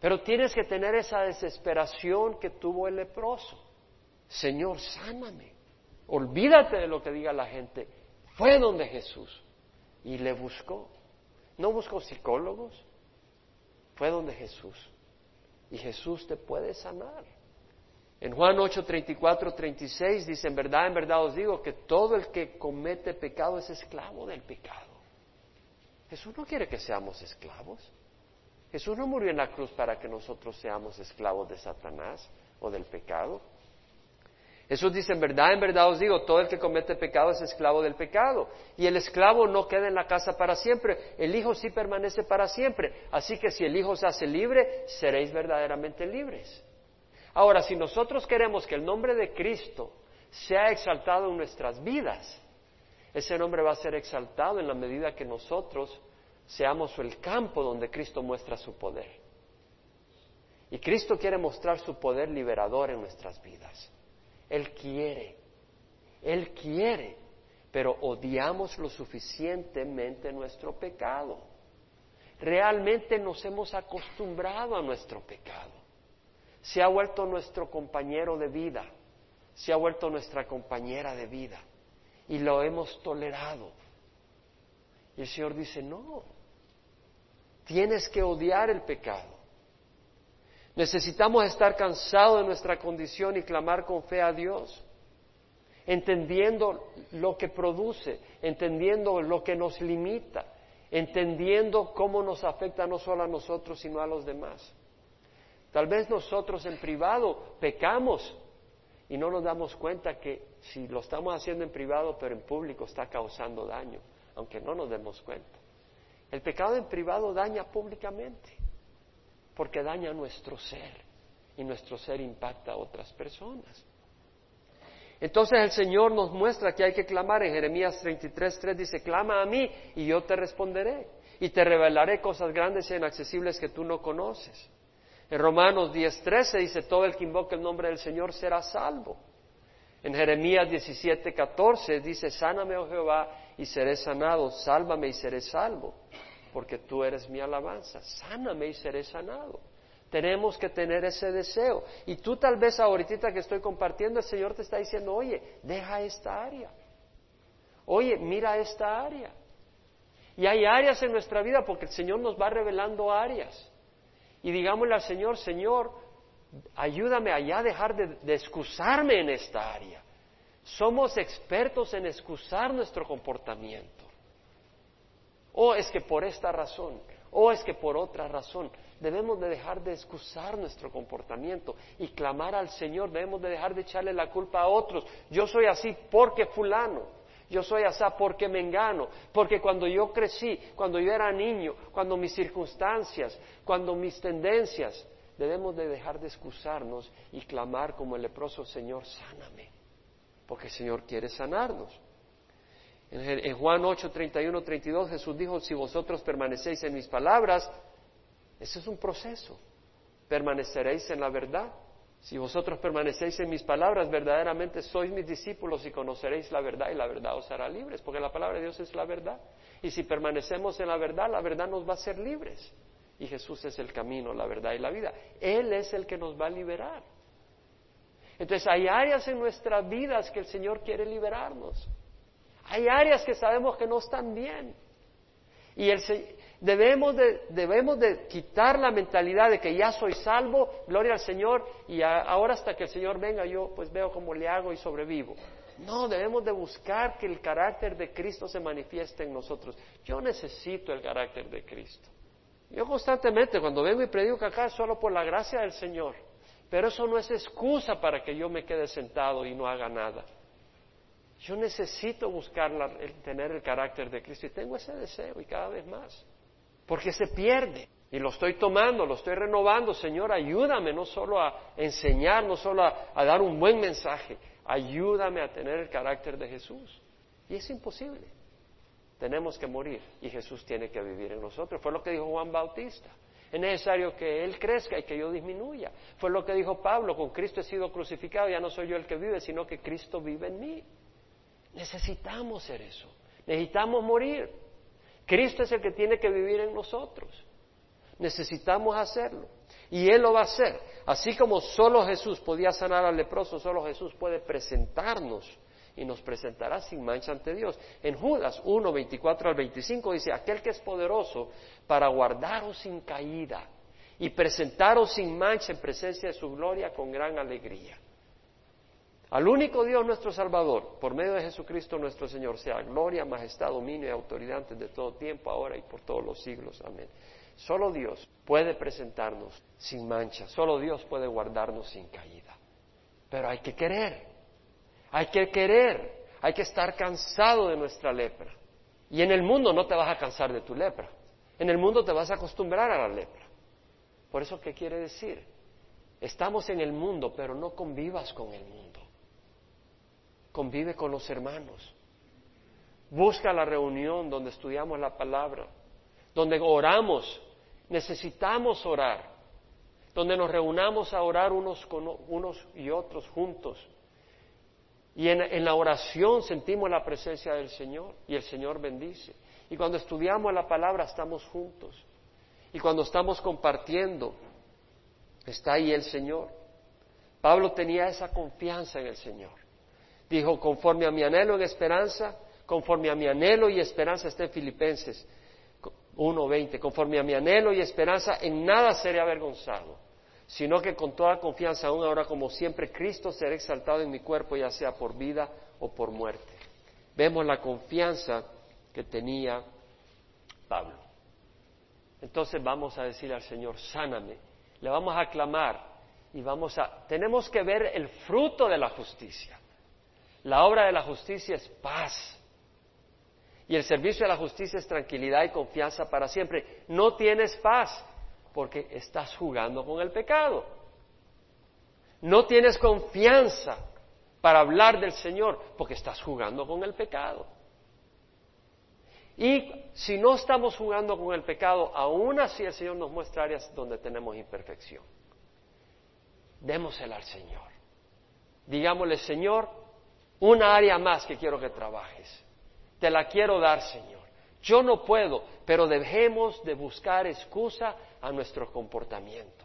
Pero tienes que tener esa desesperación que tuvo el leproso. Señor, sáname. Olvídate de lo que diga la gente. Fue donde Jesús y le buscó. No buscó psicólogos, fue donde Jesús. Y Jesús te puede sanar. En Juan 8, 34, 36 dice, en verdad, en verdad os digo que todo el que comete pecado es esclavo del pecado. Jesús no quiere que seamos esclavos. Jesús no murió en la cruz para que nosotros seamos esclavos de Satanás o del pecado. Jesús dice, en verdad, en verdad os digo, todo el que comete pecado es esclavo del pecado. Y el esclavo no queda en la casa para siempre, el Hijo sí permanece para siempre. Así que si el Hijo se hace libre, seréis verdaderamente libres. Ahora, si nosotros queremos que el nombre de Cristo sea exaltado en nuestras vidas, ese nombre va a ser exaltado en la medida que nosotros seamos el campo donde Cristo muestra su poder. Y Cristo quiere mostrar su poder liberador en nuestras vidas. Él quiere, Él quiere, pero odiamos lo suficientemente nuestro pecado. Realmente nos hemos acostumbrado a nuestro pecado. Se ha vuelto nuestro compañero de vida, se ha vuelto nuestra compañera de vida y lo hemos tolerado. Y el Señor dice, no, tienes que odiar el pecado. Necesitamos estar cansados de nuestra condición y clamar con fe a Dios, entendiendo lo que produce, entendiendo lo que nos limita, entendiendo cómo nos afecta no solo a nosotros, sino a los demás. Tal vez nosotros en privado pecamos y no nos damos cuenta que si lo estamos haciendo en privado, pero en público está causando daño, aunque no nos demos cuenta. El pecado en privado daña públicamente porque daña nuestro ser y nuestro ser impacta a otras personas. Entonces el Señor nos muestra que hay que clamar. En Jeremías 33, 3 dice, clama a mí y yo te responderé y te revelaré cosas grandes e inaccesibles que tú no conoces. En Romanos 10, 13 dice, todo el que invoque el nombre del Señor será salvo. En Jeremías 17, 14 dice, sáname, oh Jehová, y seré sanado, sálvame y seré salvo, porque tú eres mi alabanza, sáname y seré sanado. Tenemos que tener ese deseo. Y tú tal vez ahorita que estoy compartiendo, el Señor te está diciendo, oye, deja esta área. Oye, mira esta área. Y hay áreas en nuestra vida porque el Señor nos va revelando áreas. Y digámosle al Señor, Señor, ayúdame allá a dejar de, de excusarme en esta área. Somos expertos en excusar nuestro comportamiento. O es que por esta razón, o es que por otra razón. Debemos de dejar de excusar nuestro comportamiento y clamar al Señor. Debemos de dejar de echarle la culpa a otros. Yo soy así porque fulano. Yo soy así porque me engano. Porque cuando yo crecí, cuando yo era niño, cuando mis circunstancias, cuando mis tendencias, debemos de dejar de excusarnos y clamar como el leproso, Señor, sáname. Porque el Señor quiere sanarnos. En Juan 8, 31, 32 Jesús dijo, si vosotros permanecéis en mis palabras, ese es un proceso. Permaneceréis en la verdad. Si vosotros permanecéis en mis palabras, verdaderamente sois mis discípulos y conoceréis la verdad y la verdad os hará libres, porque la palabra de Dios es la verdad. Y si permanecemos en la verdad, la verdad nos va a hacer libres. Y Jesús es el camino, la verdad y la vida. Él es el que nos va a liberar. Entonces hay áreas en nuestras vidas que el Señor quiere liberarnos. Hay áreas que sabemos que no están bien. Y el, Debemos de, debemos de quitar la mentalidad de que ya soy salvo, gloria al Señor, y ahora hasta que el Señor venga yo pues veo cómo le hago y sobrevivo. No, debemos de buscar que el carácter de Cristo se manifieste en nosotros. Yo necesito el carácter de Cristo. Yo constantemente cuando vengo y predico acá es solo por la gracia del Señor, pero eso no es excusa para que yo me quede sentado y no haga nada. Yo necesito buscar tener el carácter de Cristo y tengo ese deseo y cada vez más porque se pierde. Y lo estoy tomando, lo estoy renovando. Señor, ayúdame no solo a enseñar, no solo a, dar un buen mensaje, ayúdame a tener el carácter de Jesús. Y es imposible. Tenemos que morir y Jesús tiene que vivir en nosotros. Fue lo que dijo Juan Bautista. Es necesario que Él crezca y que yo disminuya. Fue lo que dijo Pablo, con Cristo he sido crucificado, ya no soy yo el que vive, sino que Cristo vive en mí. Necesitamos ser eso. Necesitamos morir. Cristo es el que tiene que vivir en nosotros. Necesitamos hacerlo. Y Él lo va a hacer. Así como solo Jesús podía sanar al leproso, solo Jesús puede presentarnos y nos presentará sin mancha ante Dios. En Judas 1, 24 al 25 dice, aquel que es poderoso para guardaros sin caída y presentaros sin mancha en presencia de su gloria con gran alegría. Al único Dios nuestro Salvador, por medio de Jesucristo nuestro Señor, sea gloria, majestad, dominio y autoridad antes de todo tiempo, ahora y por todos los siglos. Amén. Solo Dios puede presentarnos sin mancha, solo Dios puede guardarnos sin caída. Pero hay que querer, hay que querer, hay que estar cansado de nuestra lepra. Y en el mundo no te vas a cansar de tu lepra, en el mundo te vas a acostumbrar a la lepra. Por eso, ¿qué quiere decir? Estamos en el mundo, pero no convivas con el mundo convive con los hermanos. Busca la reunión donde estudiamos la palabra, donde oramos. Necesitamos orar, donde nos reunamos a orar unos con unos y otros juntos. Y en, en la oración sentimos la presencia del Señor y el Señor bendice. Y cuando estudiamos la palabra estamos juntos. Y cuando estamos compartiendo, está ahí el Señor. Pablo tenía esa confianza en el Señor. Dijo, conforme a mi anhelo en esperanza, conforme a mi anhelo y esperanza está en Filipenses 1.20, conforme a mi anhelo y esperanza en nada seré avergonzado, sino que con toda confianza, aún ahora como siempre, Cristo será exaltado en mi cuerpo, ya sea por vida o por muerte. Vemos la confianza que tenía Pablo. Entonces vamos a decir al Señor, sáname, le vamos a clamar y vamos a, tenemos que ver el fruto de la justicia. La obra de la justicia es paz. Y el servicio de la justicia es tranquilidad y confianza para siempre. No tienes paz porque estás jugando con el pecado. No tienes confianza para hablar del Señor porque estás jugando con el pecado. Y si no estamos jugando con el pecado, aún así el Señor nos muestra áreas donde tenemos imperfección. Démosela al Señor. Digámosle, Señor, una área más que quiero que trabajes. Te la quiero dar, Señor. Yo no puedo, pero dejemos de buscar excusa a nuestro comportamiento.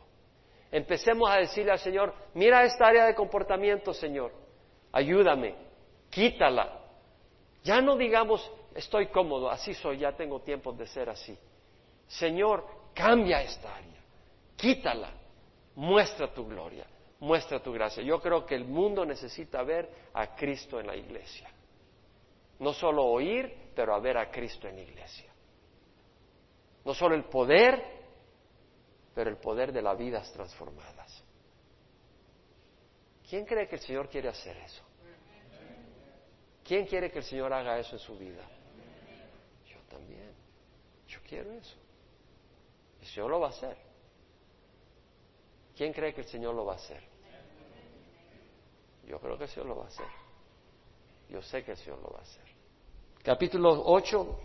Empecemos a decirle al Señor, mira esta área de comportamiento, Señor, ayúdame, quítala. Ya no digamos, estoy cómodo, así soy, ya tengo tiempo de ser así. Señor, cambia esta área, quítala, muestra tu gloria, muestra tu gracia. Yo creo que el mundo necesita ver a Cristo en la iglesia. No solo oír, pero a ver a Cristo en la iglesia. No solo el poder, pero el poder de las vidas transformadas. ¿Quién cree que el Señor quiere hacer eso? ¿Quién quiere que el Señor haga eso en su vida? Yo también. Yo quiero eso. El Señor lo va a hacer. ¿Quién cree que el Señor lo va a hacer? Yo creo que el Señor lo va a hacer. Yo sé que el Señor lo va a hacer. Capítulo 8.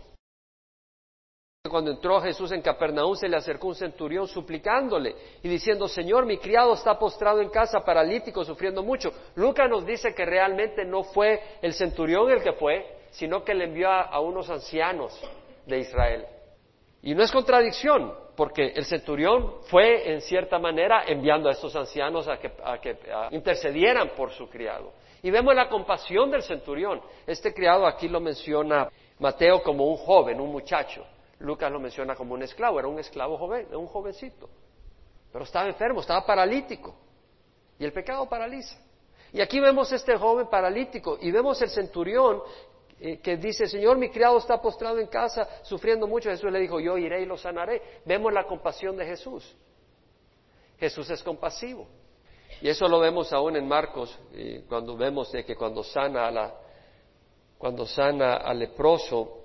Cuando entró Jesús en Capernaum se le acercó un centurión suplicándole y diciendo, Señor, mi criado está postrado en casa, paralítico, sufriendo mucho. Lucas nos dice que realmente no fue el centurión el que fue, sino que le envió a, unos ancianos de Israel. Y no es contradicción, porque el centurión fue en cierta manera enviando a estos ancianos a que, a que intercedieran por su criado. Y vemos la compasión del centurión. Este criado aquí lo menciona Mateo como un joven, un muchacho. Lucas lo menciona como un esclavo, era un esclavo joven, un jovencito. Pero estaba enfermo, estaba paralítico. Y el pecado paraliza. Y aquí vemos este joven paralítico y vemos el centurión eh, que dice, Señor, mi criado está postrado en casa sufriendo mucho. Jesús le dijo, yo iré y lo sanaré. Vemos la compasión de Jesús. Jesús es compasivo. Y eso lo vemos aún en Marcos, cuando vemos de que cuando sana, a la, cuando sana al leproso,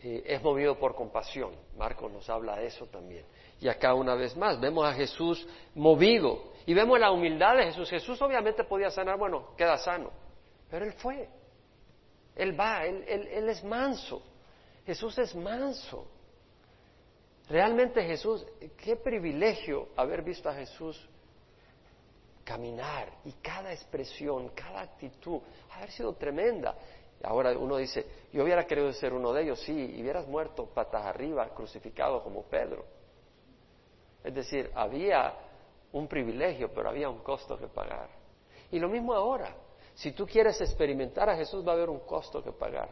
eh, es movido por compasión. Marcos nos habla de eso también. Y acá una vez más, vemos a Jesús movido y vemos la humildad de Jesús. Jesús obviamente podía sanar, bueno, queda sano, pero Él fue. Él va, él, él es manso. Jesús es manso. Realmente Jesús, qué privilegio haber visto a Jesús caminar y cada expresión, cada actitud, haber sido tremenda. Ahora uno dice, yo hubiera querido ser uno de ellos, sí, y hubieras muerto patas arriba, crucificado como Pedro. Es decir, había un privilegio, pero había un costo que pagar. Y lo mismo ahora, si tú quieres experimentar a Jesús va a haber un costo que pagar.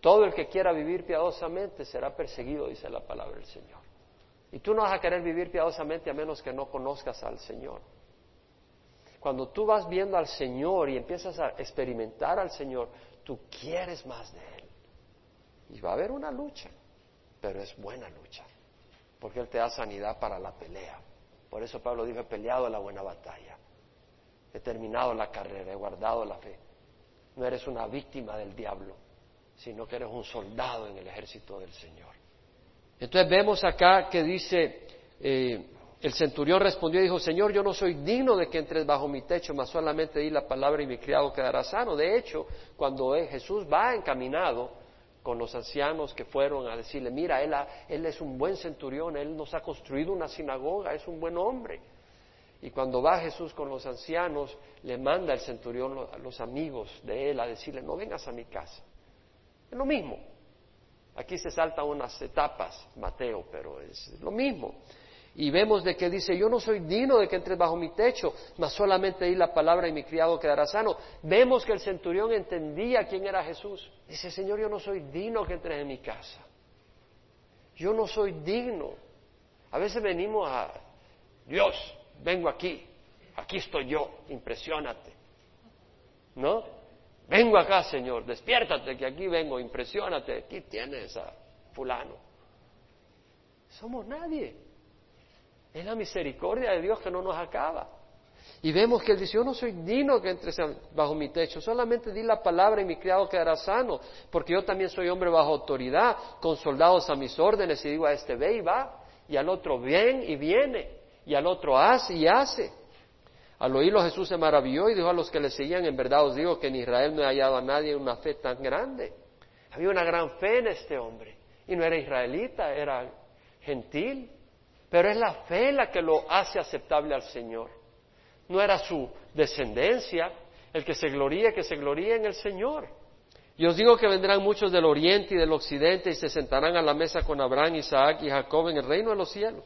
Todo el que quiera vivir piadosamente será perseguido, dice la palabra del Señor. Y tú no vas a querer vivir piadosamente a menos que no conozcas al Señor. Cuando tú vas viendo al Señor y empiezas a experimentar al Señor, tú quieres más de Él. Y va a haber una lucha, pero es buena lucha, porque Él te da sanidad para la pelea. Por eso Pablo dijo, he peleado la buena batalla, he terminado la carrera, he guardado la fe. No eres una víctima del diablo, sino que eres un soldado en el ejército del Señor. Entonces vemos acá que dice, eh, el centurión respondió y dijo, Señor, yo no soy digno de que entres bajo mi techo, mas solamente di la palabra y mi criado quedará sano. De hecho, cuando Jesús va encaminado con los ancianos que fueron a decirle, mira, él, él es un buen centurión, él nos ha construido una sinagoga, es un buen hombre. Y cuando va Jesús con los ancianos, le manda el centurión a los amigos de él a decirle, no vengas a mi casa. Es lo mismo. Aquí se saltan unas etapas, Mateo, pero es lo mismo. Y vemos de que dice, yo no soy digno de que entres bajo mi techo, mas solamente di la palabra y mi criado quedará sano. Vemos que el centurión entendía quién era Jesús. Dice, Señor, yo no soy digno que entres en mi casa. Yo no soy digno. A veces venimos a, Dios, vengo aquí, aquí estoy yo, impresionate. ¿No? Vengo acá, Señor, despiértate que aquí vengo, impresionate, aquí tienes a fulano. Somos nadie. Es la misericordia de Dios que no nos acaba. Y vemos que él dice, yo no soy digno que entres bajo mi techo, solamente di la palabra y mi criado quedará sano, porque yo también soy hombre bajo autoridad, con soldados a mis órdenes, y digo a este ve y va, y al otro ven y viene, y al otro hace y hace. Al oírlo Jesús se maravilló y dijo a los que le seguían, en verdad os digo que en Israel no he hallado a nadie una fe tan grande. Había una gran fe en este hombre. Y no era israelita, era gentil. Pero es la fe la que lo hace aceptable al Señor. No era su descendencia. El que se gloría, que se gloría en el Señor. Y os digo que vendrán muchos del oriente y del occidente y se sentarán a la mesa con Abraham, Isaac y Jacob en el reino de los cielos.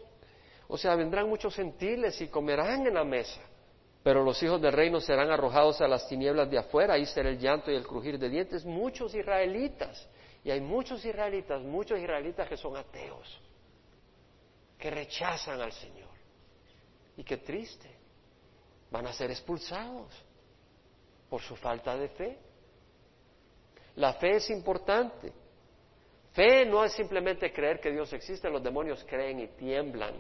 O sea, vendrán muchos gentiles y comerán en la mesa pero los hijos del reino serán arrojados a las tinieblas de afuera, ahí será el llanto y el crujir de dientes. Muchos israelitas, y hay muchos israelitas, muchos israelitas que son ateos, que rechazan al Señor. Y qué triste, van a ser expulsados por su falta de fe. La fe es importante. Fe no es simplemente creer que Dios existe, los demonios creen y tiemblan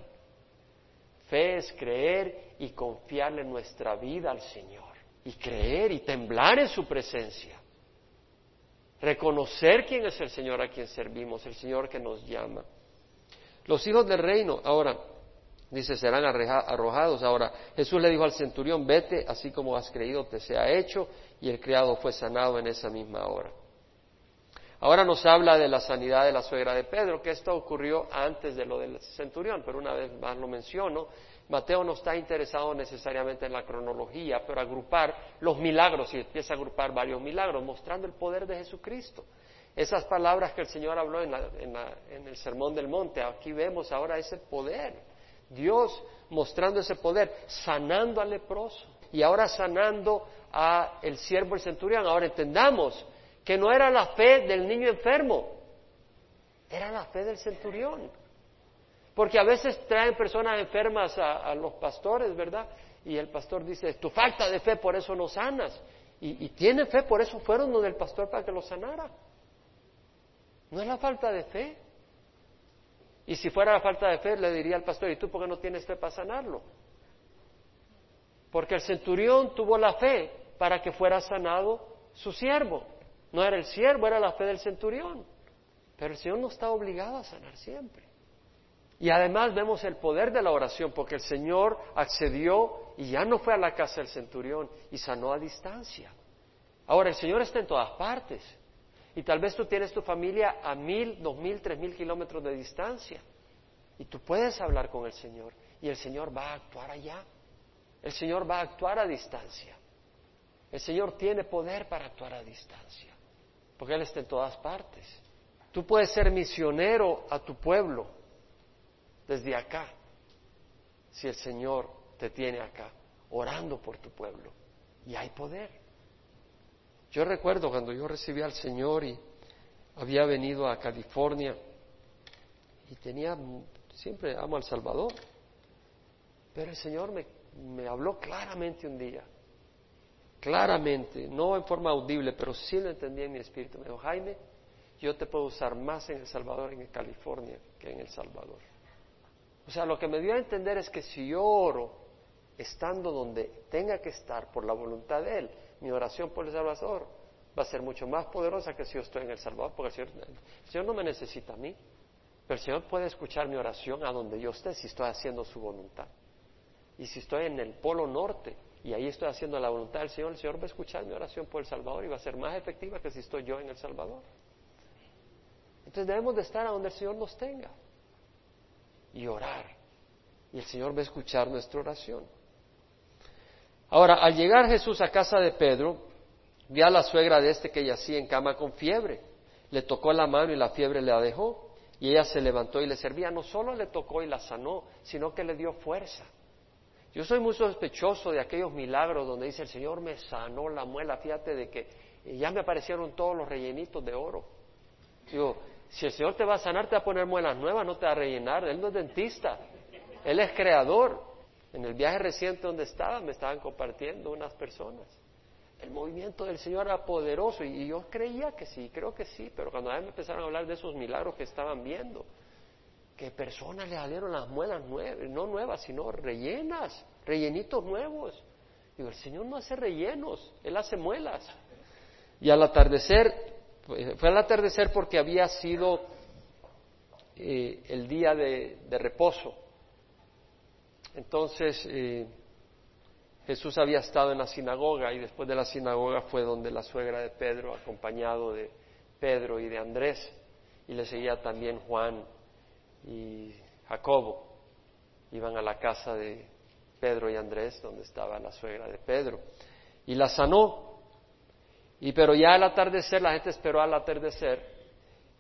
Fe es creer y confiarle nuestra vida al Señor. Y creer y temblar en su presencia. Reconocer quién es el Señor a quien servimos, el Señor que nos llama. Los hijos del reino, ahora, dice, serán arrojados. Ahora, Jesús le dijo al centurión, vete, así como has creído te sea hecho, y el criado fue sanado en esa misma hora. Ahora nos habla de la sanidad de la suegra de Pedro, que esto ocurrió antes de lo del centurión, pero una vez más lo menciono. Mateo no está interesado necesariamente en la cronología, pero agrupar los milagros y empieza a agrupar varios milagros, mostrando el poder de Jesucristo. Esas palabras que el Señor habló en, en el Sermón del Monte, aquí vemos ahora ese poder. Dios mostrando ese poder, sanando al leproso y ahora sanando a el siervo el centurión. Ahora entendamos, que no era la fe del niño enfermo, era la fe del centurión. Porque a veces traen personas enfermas a, los pastores, ¿verdad? Y el pastor dice, tu falta de fe, por eso no sanas. Y, y tiene fe, por eso fueron donde el pastor para que lo sanara. No es la falta de fe. Y si fuera la falta de fe, le diría al pastor, ¿y tú por qué no tienes fe para sanarlo? Porque el centurión tuvo la fe para que fuera sanado su siervo. No era el siervo, era la fe del centurión. Pero el Señor no está obligado a sanar siempre. Y además vemos el poder de la oración, porque el Señor accedió y ya no fue a la casa del centurión y sanó a distancia. Ahora, el Señor está en todas partes. Y tal vez tú tienes tu familia a mil, dos mil, tres mil kilómetros de distancia. Y tú puedes hablar con el Señor. Y el Señor va a actuar allá. El Señor va a actuar a distancia. El Señor tiene poder para actuar a distancia porque Él está en todas partes. Tú puedes ser misionero a tu pueblo desde acá, si el Señor te tiene acá, orando por tu pueblo. Y hay poder. Yo recuerdo cuando yo recibí al Señor y había venido a California y tenía, siempre amo al Salvador, pero el Señor me, me habló claramente un día claramente, no en forma audible, pero sí lo entendí en mi espíritu. Me dijo, Jaime, yo te puedo usar más en El Salvador, en California, que en El Salvador. O sea, lo que me dio a entender es que si yo oro estando donde tenga que estar por la voluntad de Él, mi oración por El Salvador va a ser mucho más poderosa que si yo estoy en El Salvador, porque el Señor, el Señor no me necesita a mí, pero el Señor puede escuchar mi oración a donde yo esté si estoy haciendo su voluntad. Y si estoy en el polo norte, y ahí estoy haciendo la voluntad del Señor, el Señor va a escuchar mi oración por El Salvador y va a ser más efectiva que si estoy yo en El Salvador. Entonces debemos de estar a donde el Señor nos tenga y orar. Y el Señor va a escuchar nuestra oración. Ahora, al llegar Jesús a casa de Pedro, vio a la suegra de este que yacía en cama con fiebre. Le tocó la mano y la fiebre le dejó. Y ella se levantó y le servía. No solo le tocó y la sanó, sino que le dio fuerza. Yo soy muy sospechoso de aquellos milagros donde dice el Señor me sanó la muela. Fíjate de que ya me aparecieron todos los rellenitos de oro. Digo, si el Señor te va a sanar, te va a poner muelas nuevas, no te va a rellenar. Él no es dentista, Él es creador. En el viaje reciente donde estaba, me estaban compartiendo unas personas. El movimiento del Señor era poderoso y yo creía que sí, creo que sí, pero cuando a me empezaron a hablar de esos milagros que estaban viendo, que personas le salieron las muelas nuevas, no nuevas, sino rellenas, rellenitos nuevos. Digo, el Señor no hace rellenos, Él hace muelas. Y al atardecer, fue al atardecer porque había sido eh, el día de, reposo. Entonces, eh, Jesús había estado en la sinagoga y después de la sinagoga fue donde la suegra de Pedro, acompañado de Pedro y de Andrés, y le seguía también Juan y Jacobo, iban a la casa de Pedro y Andrés, donde estaba la suegra de Pedro, y la sanó. Y pero ya al atardecer, la gente esperó al atardecer,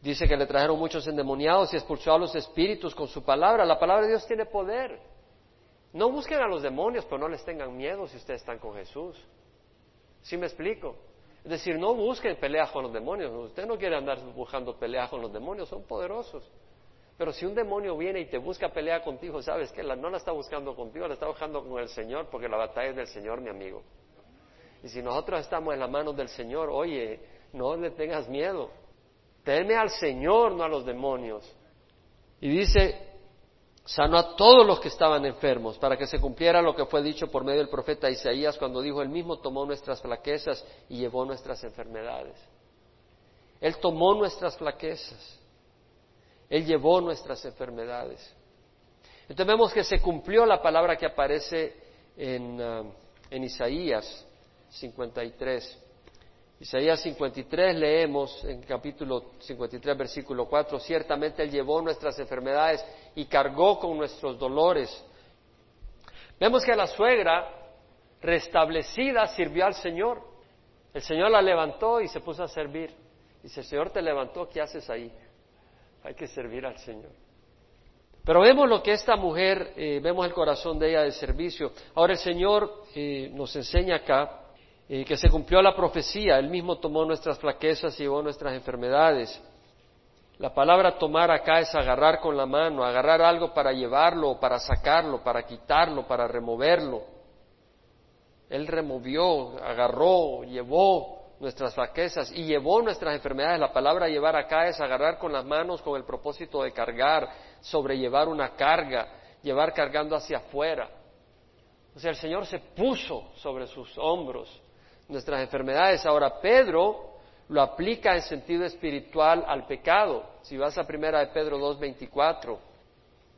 dice que le trajeron muchos endemoniados y expulsó a los espíritus con su palabra. La palabra de Dios tiene poder. No busquen a los demonios, pero no les tengan miedo si ustedes están con Jesús. ¿Sí me explico? Es decir, no busquen peleas con los demonios. Usted no quiere andar buscando peleas con los demonios, son poderosos. Pero si un demonio viene y te busca pelea contigo, sabes que no la está buscando contigo, la está buscando con el Señor, porque la batalla es del Señor, mi amigo. Y si nosotros estamos en las manos del Señor, oye, no le tengas miedo. Teme al Señor, no a los demonios. Y dice, sanó a todos los que estaban enfermos, para que se cumpliera lo que fue dicho por medio del profeta Isaías cuando dijo, Él mismo tomó nuestras flaquezas y llevó nuestras enfermedades. Él tomó nuestras flaquezas. Él llevó nuestras enfermedades. Entonces vemos que se cumplió la palabra que aparece en, uh, en Isaías 53. Isaías 53 leemos en capítulo 53 versículo 4, ciertamente Él llevó nuestras enfermedades y cargó con nuestros dolores. Vemos que la suegra restablecida sirvió al Señor. El Señor la levantó y se puso a servir. Dice, Señor te levantó, ¿qué haces ahí? Hay que servir al Señor. Pero vemos lo que esta mujer, eh, vemos el corazón de ella de servicio. Ahora el Señor eh, nos enseña acá eh, que se cumplió la profecía, Él mismo tomó nuestras flaquezas y llevó nuestras enfermedades. La palabra tomar acá es agarrar con la mano, agarrar algo para llevarlo, para sacarlo, para quitarlo, para removerlo. Él removió, agarró, llevó, nuestras flaquezas y llevó nuestras enfermedades. La palabra llevar acá es agarrar con las manos con el propósito de cargar, sobrellevar una carga, llevar cargando hacia afuera. O sea, el Señor se puso sobre sus hombros nuestras enfermedades. Ahora, Pedro lo aplica en sentido espiritual al pecado. Si vas a primera de Pedro 2.24,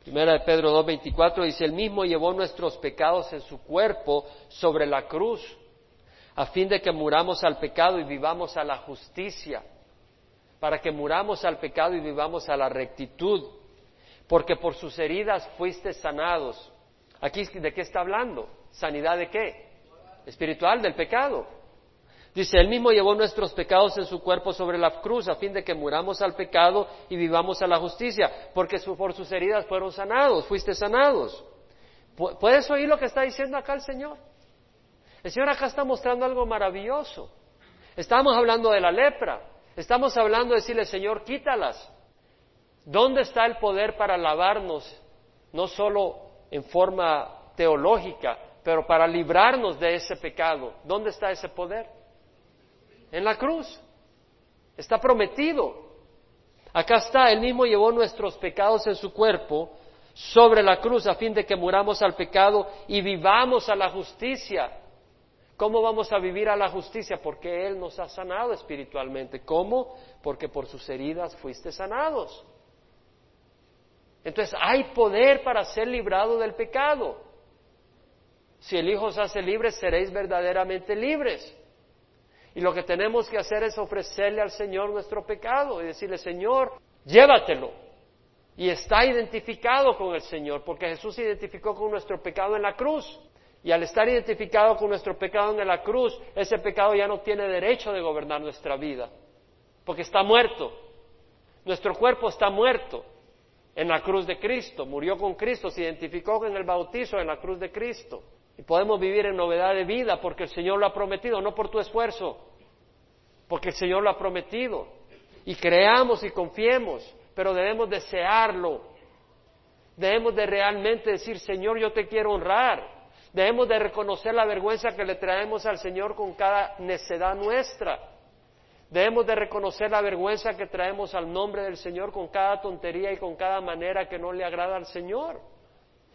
primera de Pedro 2.24 dice, el mismo llevó nuestros pecados en su cuerpo sobre la cruz a fin de que muramos al pecado y vivamos a la justicia, para que muramos al pecado y vivamos a la rectitud, porque por sus heridas fuiste sanados. Aquí, ¿de qué está hablando? ¿Sanidad de qué? Espiritual, del pecado. Dice, Él mismo llevó nuestros pecados en su cuerpo sobre la cruz, a fin de que muramos al pecado y vivamos a la justicia, porque por sus heridas fueron sanados, fuiste sanados. ¿Puedes oír lo que está diciendo acá el Señor? El Señor acá está mostrando algo maravilloso. Estamos hablando de la lepra. Estamos hablando de decirle, Señor, quítalas. ¿Dónde está el poder para lavarnos? No solo en forma teológica, pero para librarnos de ese pecado. ¿Dónde está ese poder? En la cruz. Está prometido. Acá está, Él mismo llevó nuestros pecados en su cuerpo sobre la cruz a fin de que muramos al pecado y vivamos a la justicia. ¿Cómo vamos a vivir a la justicia? Porque Él nos ha sanado espiritualmente. ¿Cómo? Porque por sus heridas fuiste sanados. Entonces hay poder para ser librado del pecado. Si el Hijo os hace libres, seréis verdaderamente libres. Y lo que tenemos que hacer es ofrecerle al Señor nuestro pecado y decirle, Señor, llévatelo. Y está identificado con el Señor, porque Jesús se identificó con nuestro pecado en la cruz. Y al estar identificado con nuestro pecado en la cruz, ese pecado ya no tiene derecho de gobernar nuestra vida, porque está muerto. Nuestro cuerpo está muerto en la cruz de Cristo, murió con Cristo, se identificó con el bautizo en la cruz de Cristo. Y podemos vivir en novedad de vida porque el Señor lo ha prometido, no por tu esfuerzo, porque el Señor lo ha prometido. Y creamos y confiemos, pero debemos desearlo. Debemos de realmente decir, Señor, yo te quiero honrar. Debemos de reconocer la vergüenza que le traemos al Señor con cada necedad nuestra. Debemos de reconocer la vergüenza que traemos al nombre del Señor con cada tontería y con cada manera que no le agrada al Señor.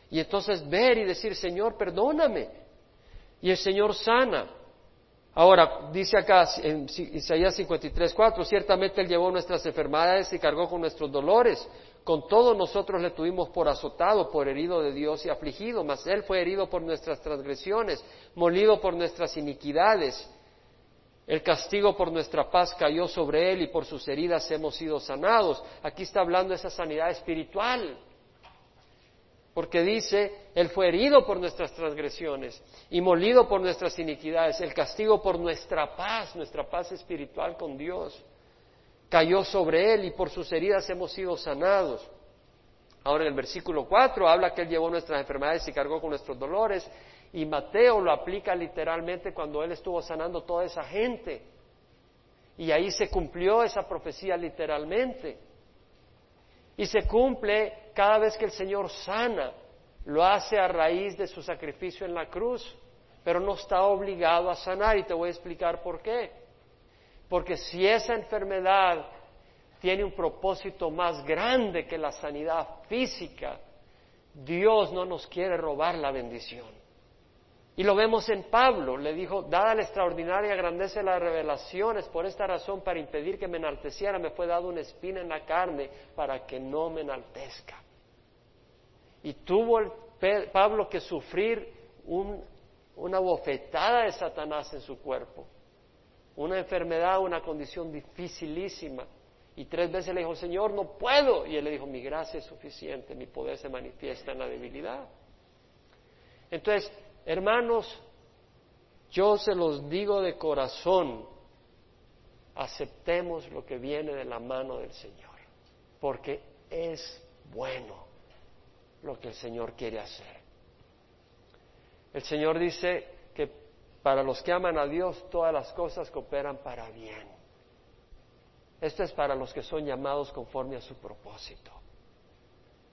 Y entonces ver y decir, Señor, perdóname. Y el Señor sana. Ahora, dice acá en Isaías 53, 4, ciertamente Él llevó nuestras enfermedades y cargó con nuestros dolores. Con todo nosotros le tuvimos por azotado, por herido de Dios y afligido, mas Él fue herido por nuestras transgresiones, molido por nuestras iniquidades. El castigo por nuestra paz cayó sobre Él y por sus heridas hemos sido sanados. Aquí está hablando de esa sanidad espiritual. Porque dice, Él fue herido por nuestras transgresiones y molido por nuestras iniquidades. El castigo por nuestra paz, nuestra paz espiritual con Dios cayó sobre él y por sus heridas hemos sido sanados. Ahora en el versículo 4 habla que él llevó nuestras enfermedades y cargó con nuestros dolores y Mateo lo aplica literalmente cuando él estuvo sanando toda esa gente. Y ahí se cumplió esa profecía literalmente. Y se cumple cada vez que el Señor sana. Lo hace a raíz de su sacrificio en la cruz, pero no está obligado a sanar y te voy a explicar por qué. Porque si esa enfermedad tiene un propósito más grande que la sanidad física, Dios no nos quiere robar la bendición. Y lo vemos en Pablo, le dijo, dada la extraordinaria grandeza de las revelaciones, por esta razón, para impedir que me enalteciera, me fue dado una espina en la carne para que no me enaltezca. Y tuvo el Pablo que sufrir una bofetada de Satanás en su cuerpo una enfermedad, una condición dificilísima. Y tres veces le dijo, Señor, no puedo. Y él le dijo, mi gracia es suficiente, mi poder se manifiesta en la debilidad. Entonces, hermanos, yo se los digo de corazón, aceptemos lo que viene de la mano del Señor, porque es bueno lo que el Señor quiere hacer. El Señor dice para los que aman a Dios, todas las cosas cooperan para bien. Esto es para los que son llamados conforme a su propósito.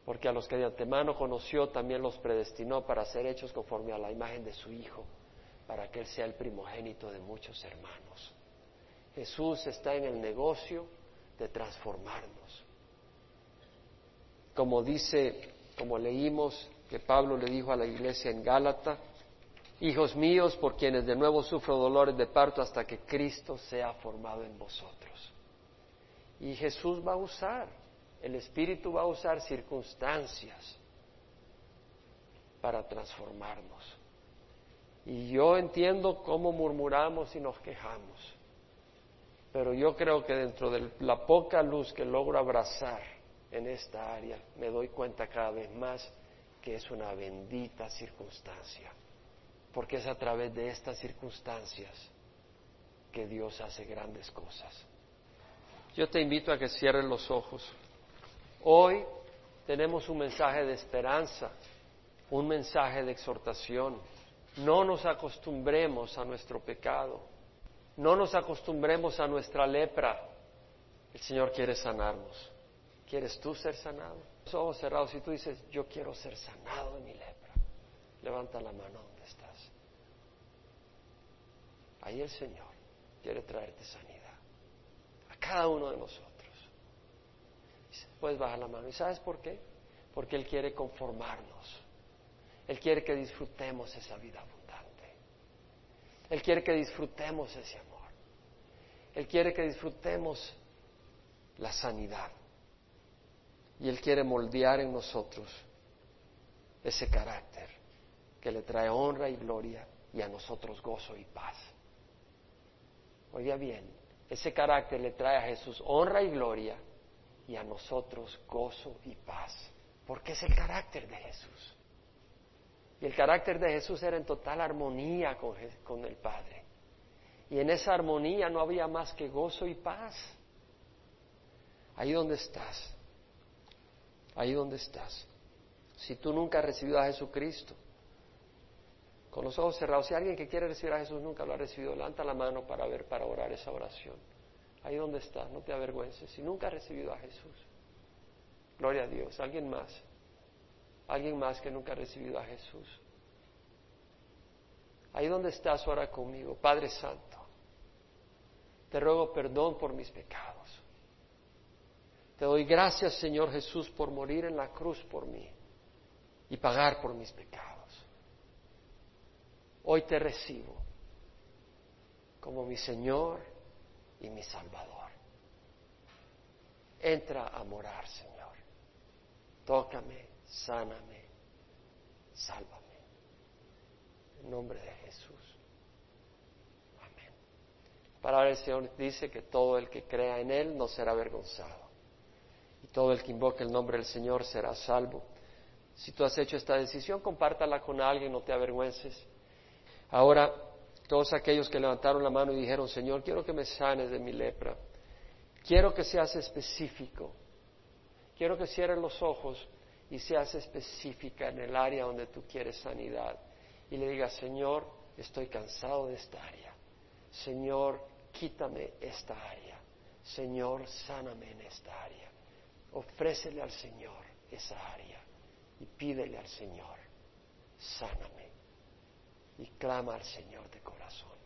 Porque a los que de antemano conoció, también los predestinó para ser hechos conforme a la imagen de su Hijo, para que Él sea el primogénito de muchos hermanos. Jesús está en el negocio de transformarnos. Como dice, como leímos que Pablo le dijo a la iglesia en Gálata, Hijos míos, por quienes de nuevo sufro dolores de parto hasta que Cristo sea formado en vosotros. Y Jesús va a usar, el Espíritu va a usar circunstancias para transformarnos. Y yo entiendo cómo murmuramos y nos quejamos, pero yo creo que dentro de la poca luz que logro abrazar en esta área, me doy cuenta cada vez más que es una bendita circunstancia porque es a través de estas circunstancias que Dios hace grandes cosas. Yo te invito a que cierres los ojos. Hoy tenemos un mensaje de esperanza, un mensaje de exhortación. No nos acostumbremos a nuestro pecado, no nos acostumbremos a nuestra lepra. El Señor quiere sanarnos. ¿Quieres tú ser sanado? Los ojos cerrados, si tú dices, yo quiero ser sanado de mi lepra, levanta la mano. Ahí el Señor quiere traerte sanidad. A cada uno de nosotros. Puedes bajar la mano. ¿Y sabes por qué? Porque Él quiere conformarnos. Él quiere que disfrutemos esa vida abundante. Él quiere que disfrutemos ese amor. Él quiere que disfrutemos la sanidad. Y Él quiere moldear en nosotros ese carácter que le trae honra y gloria y a nosotros gozo y paz. Oiga bien, ese carácter le trae a Jesús honra y gloria y a nosotros gozo y paz, porque es el carácter de Jesús. Y el carácter de Jesús era en total armonía con, el Padre. Y en esa armonía no había más que gozo y paz. Ahí donde estás, ahí donde estás. Si tú nunca has recibido a Jesucristo, con los ojos cerrados. Si alguien que quiere recibir a Jesús nunca lo ha recibido, levanta la mano para ver, para orar esa oración. Ahí donde está, no te avergüences. Si nunca has recibido a Jesús, gloria a Dios. Alguien más, alguien más que nunca ha recibido a Jesús. Ahí donde estás, ora conmigo, Padre Santo. Te ruego perdón por mis pecados. Te doy gracias, Señor Jesús, por morir en la cruz por mí y pagar por mis pecados hoy te recibo como mi Señor y mi Salvador. Entra a morar, Señor. tócame, sáname, sálvame. En nombre de Jesús. Amén. La palabra del Señor dice que todo el que crea en Él no será avergonzado. Y todo el que invoque el nombre del Señor será salvo. Si tú has hecho esta decisión, compártala con alguien, no te avergüences. Ahora, todos aquellos que levantaron la mano y dijeron, Señor, quiero que me sanes de mi lepra. Quiero que seas específico. Quiero que cierres los ojos y seas específica en el área donde tú quieres sanidad. Y le digas, Señor, estoy cansado de esta área. Señor, quítame esta área. Señor, sáname en esta área. Ofrécele al Señor esa área y pídele al Señor, sáname. Y clama al Señor de corazón.